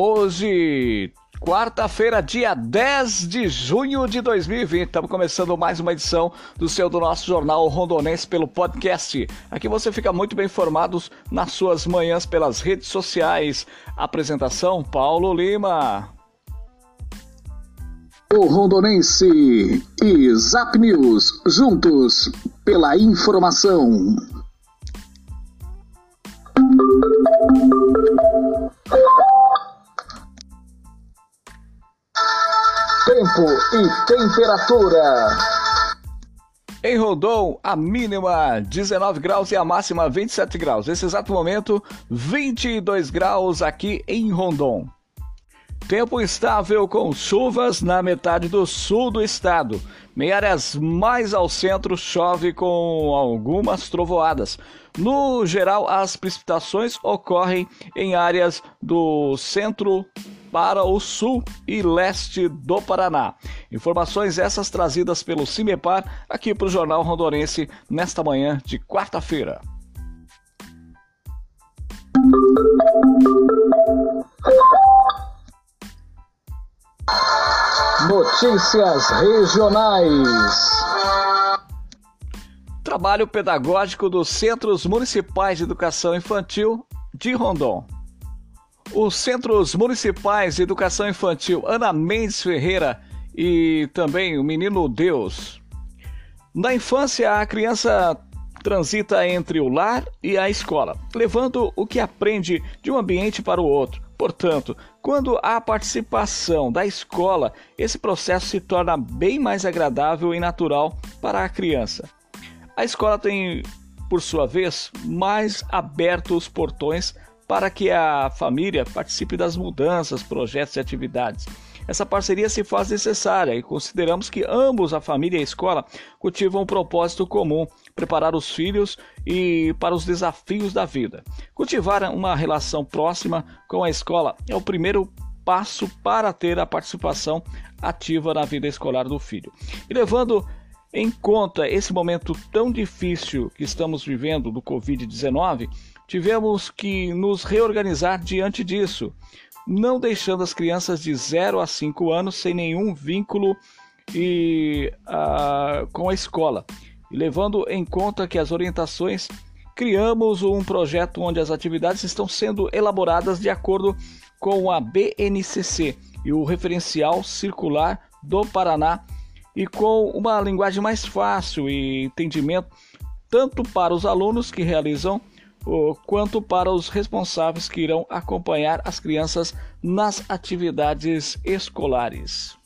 Hoje, quarta-feira, dia 10 de junho de 2020, estamos começando mais uma edição do seu do nosso jornal Rondonense pelo podcast. Aqui você fica muito bem informado nas suas manhãs pelas redes sociais. Apresentação Paulo Lima. O Rondonense e Zap News juntos pela informação. Tempo e temperatura. Em Rondon, a mínima 19 graus e a máxima 27 graus. Nesse exato momento, 22 graus aqui em Rondon. Tempo estável com chuvas na metade do sul do estado. Em áreas mais ao centro chove com algumas trovoadas. No geral, as precipitações ocorrem em áreas do centro para o sul e leste do Paraná. Informações essas trazidas pelo CIMEPAR aqui para o Jornal Rondonense nesta manhã de quarta-feira. Notícias regionais. Trabalho pedagógico dos Centros Municipais de Educação Infantil de Rondon. Os Centros Municipais de Educação Infantil Ana Mendes Ferreira e também o Menino Deus. Na infância, a criança transita entre o lar e a escola, levando o que aprende de um ambiente para o outro. Portanto, quando há participação da escola, esse processo se torna bem mais agradável e natural para a criança. A escola tem, por sua vez, mais abertos os portões para que a família participe das mudanças, projetos e atividades. Essa parceria se faz necessária e consideramos que ambos, a família e a escola, cultivam um propósito comum: preparar os filhos e para os desafios da vida. Cultivar uma relação próxima com a escola é o primeiro passo para ter a participação ativa na vida escolar do filho. E levando em conta esse momento tão difícil que estamos vivendo do Covid-19, tivemos que nos reorganizar diante disso não deixando as crianças de 0 a 5 anos sem nenhum vínculo e, uh, com a escola. E levando em conta que as orientações, criamos um projeto onde as atividades estão sendo elaboradas de acordo com a BNCC e o referencial circular do Paraná e com uma linguagem mais fácil e entendimento tanto para os alunos que realizam quanto para os responsáveis que irão acompanhar as crianças nas atividades escolares.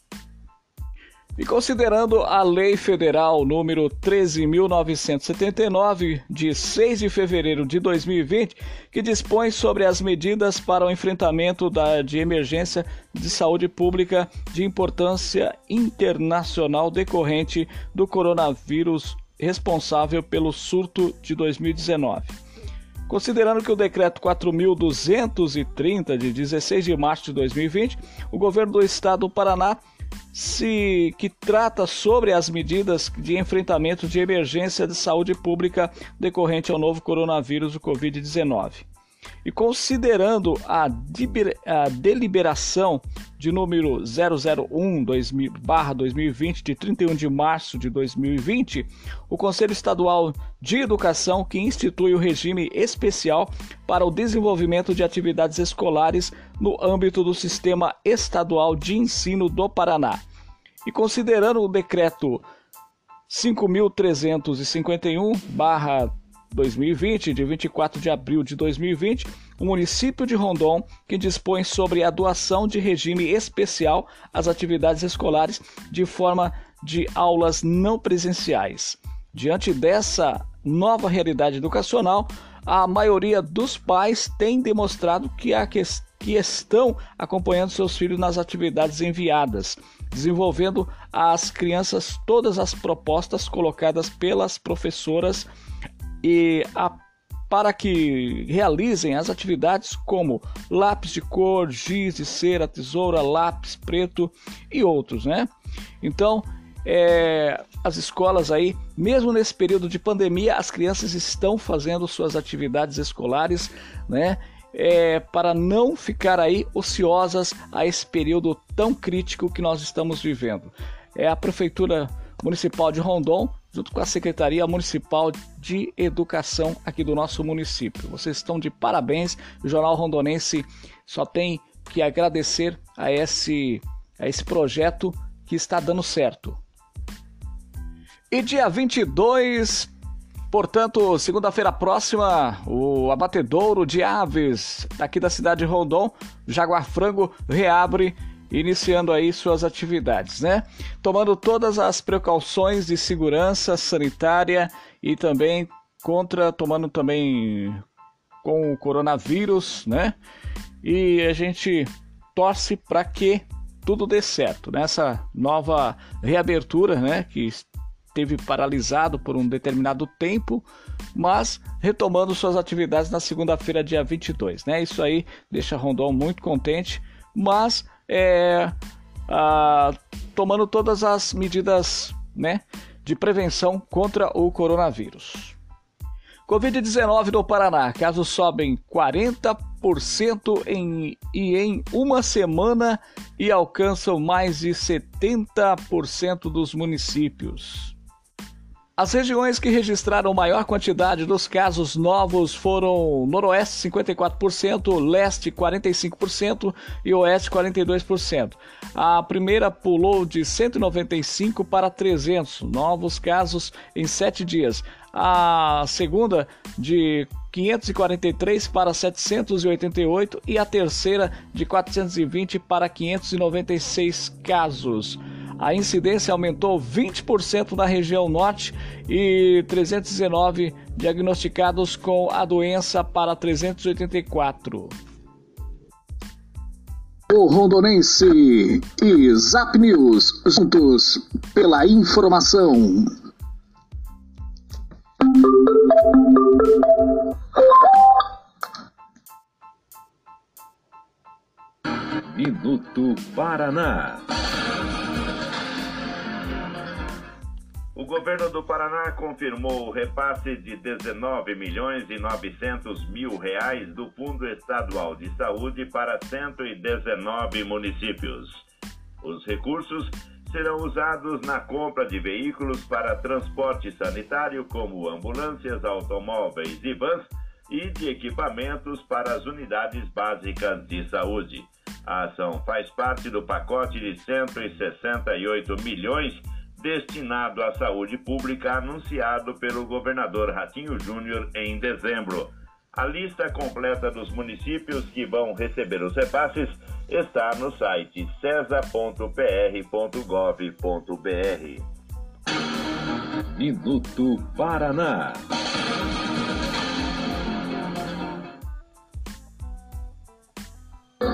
E considerando a Lei Federal número 13.979, de 6 de fevereiro de 2020, que dispõe sobre as medidas para o enfrentamento da, de emergência de saúde pública de importância internacional decorrente do coronavírus responsável pelo surto de 2019. Considerando que o decreto 4230 de 16 de março de 2020, o governo do estado do Paraná se que trata sobre as medidas de enfrentamento de emergência de saúde pública decorrente ao novo coronavírus, o COVID-19. E considerando a, a deliberação de número 001-2020 de 31 de março de 2020, o Conselho Estadual de Educação que institui o regime especial para o desenvolvimento de atividades escolares no âmbito do Sistema Estadual de Ensino do Paraná. E considerando o decreto 5351 2020, de 24 de abril de 2020, o município de Rondon, que dispõe sobre a doação de regime especial às atividades escolares de forma de aulas não presenciais. Diante dessa nova realidade educacional, a maioria dos pais tem demonstrado que, a que, que estão acompanhando seus filhos nas atividades enviadas, desenvolvendo as crianças todas as propostas colocadas pelas professoras e a, para que realizem as atividades como lápis de cor, giz de cera, tesoura, lápis preto e outros, né? Então, é, as escolas aí, mesmo nesse período de pandemia, as crianças estão fazendo suas atividades escolares, né? É, para não ficar aí ociosas a esse período tão crítico que nós estamos vivendo. É a Prefeitura Municipal de Rondon, junto com a Secretaria Municipal de Educação aqui do nosso município. Vocês estão de parabéns. O Jornal Rondonense só tem que agradecer a esse, a esse projeto que está dando certo. E dia 22, portanto, segunda-feira próxima, o abatedouro de aves aqui da cidade de Rondon, Jaguar Frango, reabre, iniciando aí suas atividades, né? Tomando todas as precauções de segurança sanitária e também contra, tomando também com o coronavírus, né? E a gente torce para que tudo dê certo nessa nova reabertura, né? Que teve paralisado por um determinado tempo, mas retomando suas atividades na segunda-feira, dia 22. Né? Isso aí deixa Rondon muito contente, mas é, a, tomando todas as medidas né, de prevenção contra o coronavírus. Covid-19 no Paraná, casos sobem 40% em, e em uma semana e alcançam mais de 70% dos municípios. As regiões que registraram maior quantidade dos casos novos foram Noroeste 54%, Leste 45% e Oeste 42%. A primeira pulou de 195 para 300 novos casos em sete dias. A segunda de 543 para 788 e a terceira de 420 para 596 casos. A incidência aumentou 20% na região norte e 319 diagnosticados com a doença para 384. O Rondonense e Zap News, juntos pela informação. Minuto Paraná. O governo do Paraná confirmou o repasse de 19 milhões e 900 mil reais do Fundo Estadual de Saúde para 119 municípios. Os recursos serão usados na compra de veículos para transporte sanitário, como ambulâncias, automóveis e vans, e de equipamentos para as unidades básicas de saúde. A ação faz parte do pacote de 168 milhões destinado à saúde pública anunciado pelo governador Ratinho Júnior em dezembro. A lista completa dos municípios que vão receber os repasses está no site cesa.pr.gov.br. Minuto Paraná.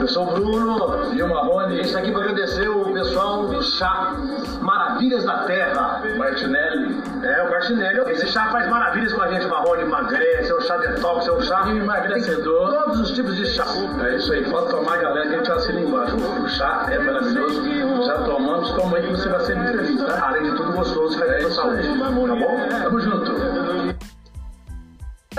Eu sou o Bruno e o Marrone. Isso aqui para agradecer o pessoal do chá Maravilhas da Terra. Martinelli. É, o Martinelli. Esse chá faz maravilhas com a gente, Marrone. Emagrece, é um chá detox, é um chá emagrecedor. Todos os tipos de chá. É isso aí, pode tomar, galera, que a gente assina embaixo. O chá é maravilhoso. Já tomamos, toma aí que você vai ser muito feliz, tá? Além de tudo gostoso, vai ter saúde. Tá bom? Tamo junto.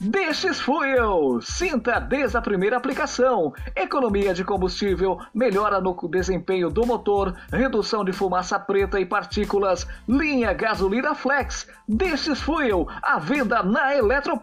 Destes Fuel. Sinta desde a primeira aplicação. Economia de combustível, melhora no desempenho do motor, redução de fumaça preta e partículas. Linha gasolina flex. Destes Fuel. A venda na Eletrop.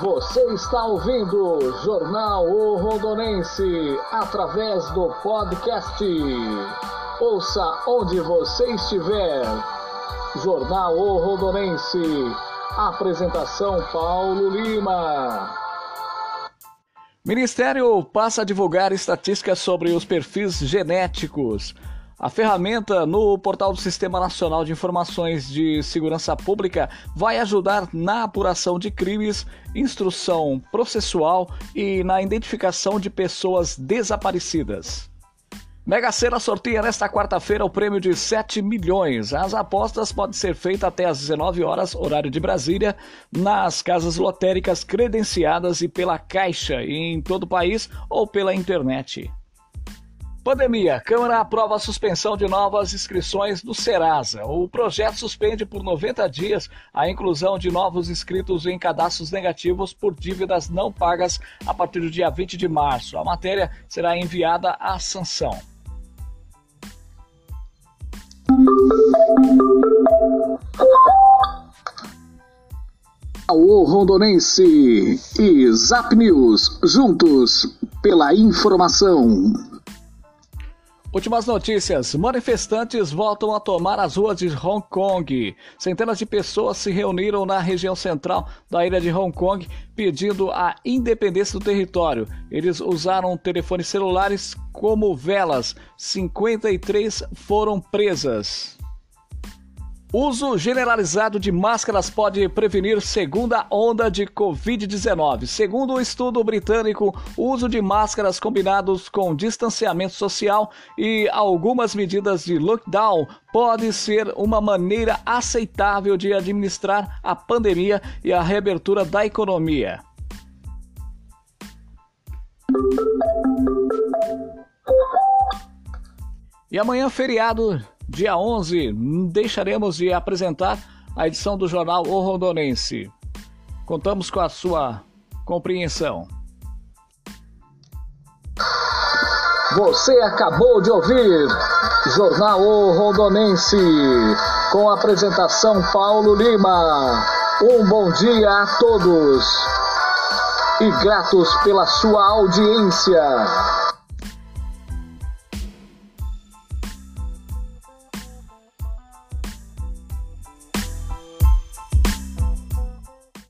Você está ouvindo Jornal O Rondonense através do podcast. Ouça onde você estiver. Jornal O Rondonense. Apresentação Paulo Lima. Ministério passa a divulgar estatísticas sobre os perfis genéticos. A ferramenta no portal do Sistema Nacional de Informações de Segurança Pública vai ajudar na apuração de crimes, instrução processual e na identificação de pessoas desaparecidas. Mega Sena sorteia nesta quarta-feira o prêmio de 7 milhões. As apostas podem ser feitas até às 19 horas, horário de Brasília, nas casas lotéricas credenciadas e pela Caixa em todo o país ou pela internet. Pandemia. Câmara aprova a suspensão de novas inscrições do Serasa. O projeto suspende por 90 dias a inclusão de novos inscritos em cadastros negativos por dívidas não pagas a partir do dia 20 de março. A matéria será enviada à sanção. O Rondonense e Zap News, juntos pela informação. Últimas notícias: manifestantes voltam a tomar as ruas de Hong Kong. Centenas de pessoas se reuniram na região central da ilha de Hong Kong pedindo a independência do território. Eles usaram telefones celulares como velas. 53 foram presas. Uso generalizado de máscaras pode prevenir segunda onda de Covid-19. Segundo o estudo britânico, o uso de máscaras combinados com distanciamento social e algumas medidas de lockdown pode ser uma maneira aceitável de administrar a pandemia e a reabertura da economia. E amanhã, feriado dia 11, deixaremos de apresentar a edição do jornal O Rondonense. Contamos com a sua compreensão. Você acabou de ouvir Jornal O Rondonense, com a apresentação Paulo Lima. Um bom dia a todos e gratos pela sua audiência.